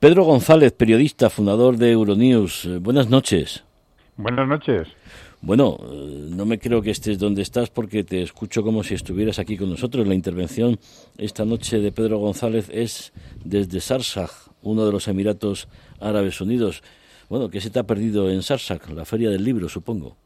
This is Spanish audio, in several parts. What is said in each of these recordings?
Pedro González, periodista, fundador de Euronews. Eh, buenas noches. Buenas noches. Bueno, eh, no me creo que estés donde estás porque te escucho como si estuvieras aquí con nosotros. La intervención esta noche de Pedro González es desde Sarsag, uno de los Emiratos Árabes Unidos. Bueno, ¿qué se te ha perdido en Sarsag? La feria del libro, supongo.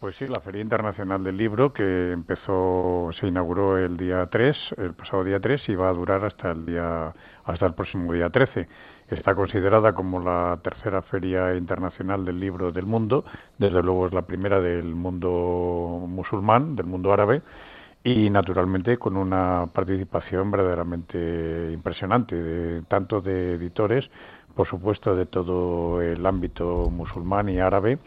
Pues sí, la Feria Internacional del Libro que empezó, se inauguró el día 3, el pasado día 3 y va a durar hasta el día hasta el próximo día 13. Está considerada como la tercera feria internacional del libro del mundo, desde luego es la primera del mundo musulmán, del mundo árabe y naturalmente con una participación verdaderamente impresionante, tanto de editores, por supuesto de todo el ámbito musulmán y árabe,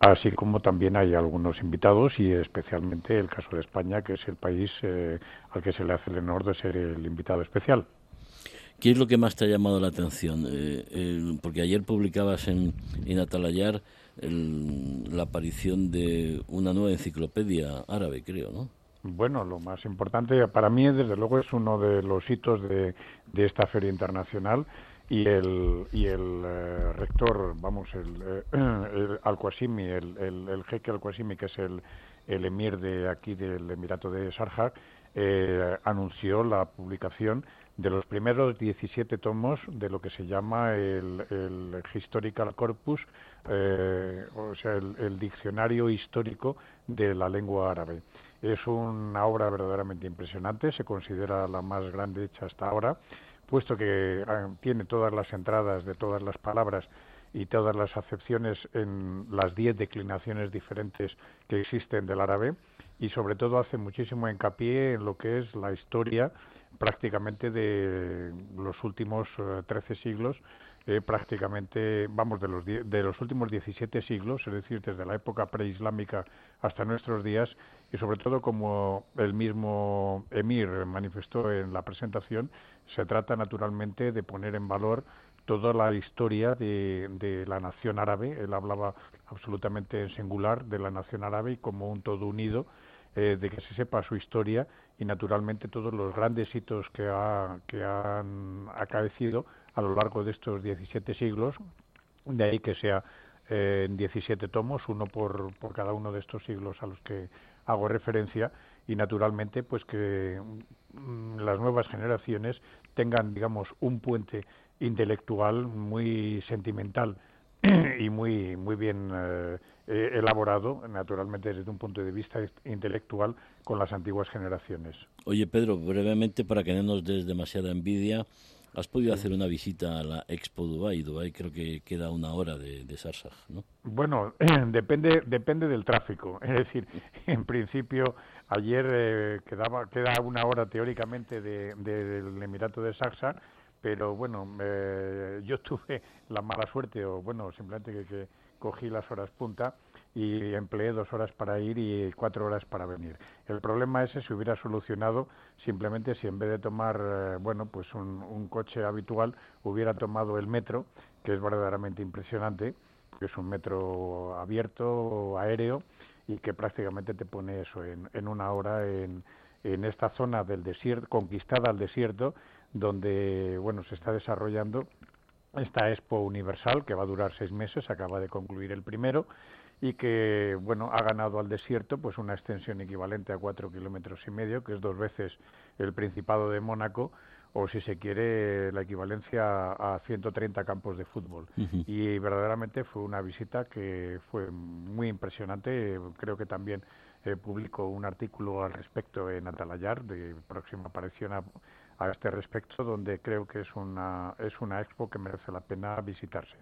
así como también hay algunos invitados y especialmente el caso de España, que es el país eh, al que se le hace el honor de ser el invitado especial. ¿Qué es lo que más te ha llamado la atención? Eh, porque ayer publicabas en, en Atalayar la aparición de una nueva enciclopedia árabe, creo, ¿no? Bueno, lo más importante para mí, desde luego, es uno de los hitos de, de esta feria internacional y el, y el eh, rector, vamos, el, eh, el Al-Qasimi, el, el, jeque Al-Qasimi, que es el, el emir de aquí del Emirato de Sharjah, eh, anunció la publicación de los primeros 17 tomos de lo que se llama el, el Historical Corpus, o sea, el, diccionario histórico de la lengua árabe. Es una obra verdaderamente impresionante, se considera la más grande hecha hasta ahora puesto que ah, tiene todas las entradas de todas las palabras y todas las acepciones en las diez declinaciones diferentes que existen del árabe y sobre todo hace muchísimo hincapié en lo que es la historia prácticamente de los últimos eh, trece siglos eh, prácticamente, vamos, de los, de los últimos 17 siglos, es decir, desde la época preislámica hasta nuestros días, y sobre todo, como el mismo emir manifestó en la presentación, se trata naturalmente de poner en valor toda la historia de, de, la nación árabe. Él hablaba absolutamente en singular de la nación árabe y como un todo unido, eh, de que se sepa su historia y naturalmente todos los grandes hitos que, ha, que han acaecido a lo largo de estos 17 siglos, de ahí que sea eh, en 17 tomos, uno por, por cada uno de estos siglos a los que hago referencia, y naturalmente pues que mm, las nuevas generaciones tengan, digamos, un puente intelectual muy sentimental y muy muy bien eh, elaborado, naturalmente desde un punto de vista intelectual, con las antiguas generaciones. Oye, Pedro, brevemente, para que no nos des demasiada envidia, Has podido hacer una visita a la Expo Dubai. Dubai creo que queda una hora de, de Sarsag, ¿no? Bueno, depende depende del tráfico. Es decir, en principio ayer eh, quedaba queda una hora teóricamente del de, Emirato de Sarsag, pero bueno, eh, yo tuve la mala suerte o bueno, simplemente que, que cogí las horas punta y empleé dos horas para ir y cuatro horas para venir. El problema ese se hubiera solucionado simplemente si en vez de tomar, eh, bueno, pues un, un, coche habitual, hubiera tomado el metro, que es verdaderamente impresionante, que es un metro abierto, aéreo, y que prácticamente te pone eso en, en una hora en, en esta zona del desierto, conquistada al desierto, donde, bueno, se está desarrollando esta Expo Universal, que va a durar seis meses, acaba de concluir el primero, y que bueno ha ganado al desierto pues una extensión equivalente a cuatro kilómetros y medio que es dos veces el Principado de Mónaco o si se quiere la equivalencia a 130 campos de fútbol. Y verdaderamente fue una visita que fue muy impresionante. Creo que también eh, publicó un artículo al respecto en Atalayar de próxima aparición a, a este respecto donde creo que es una es una expo que merece la pena visitarse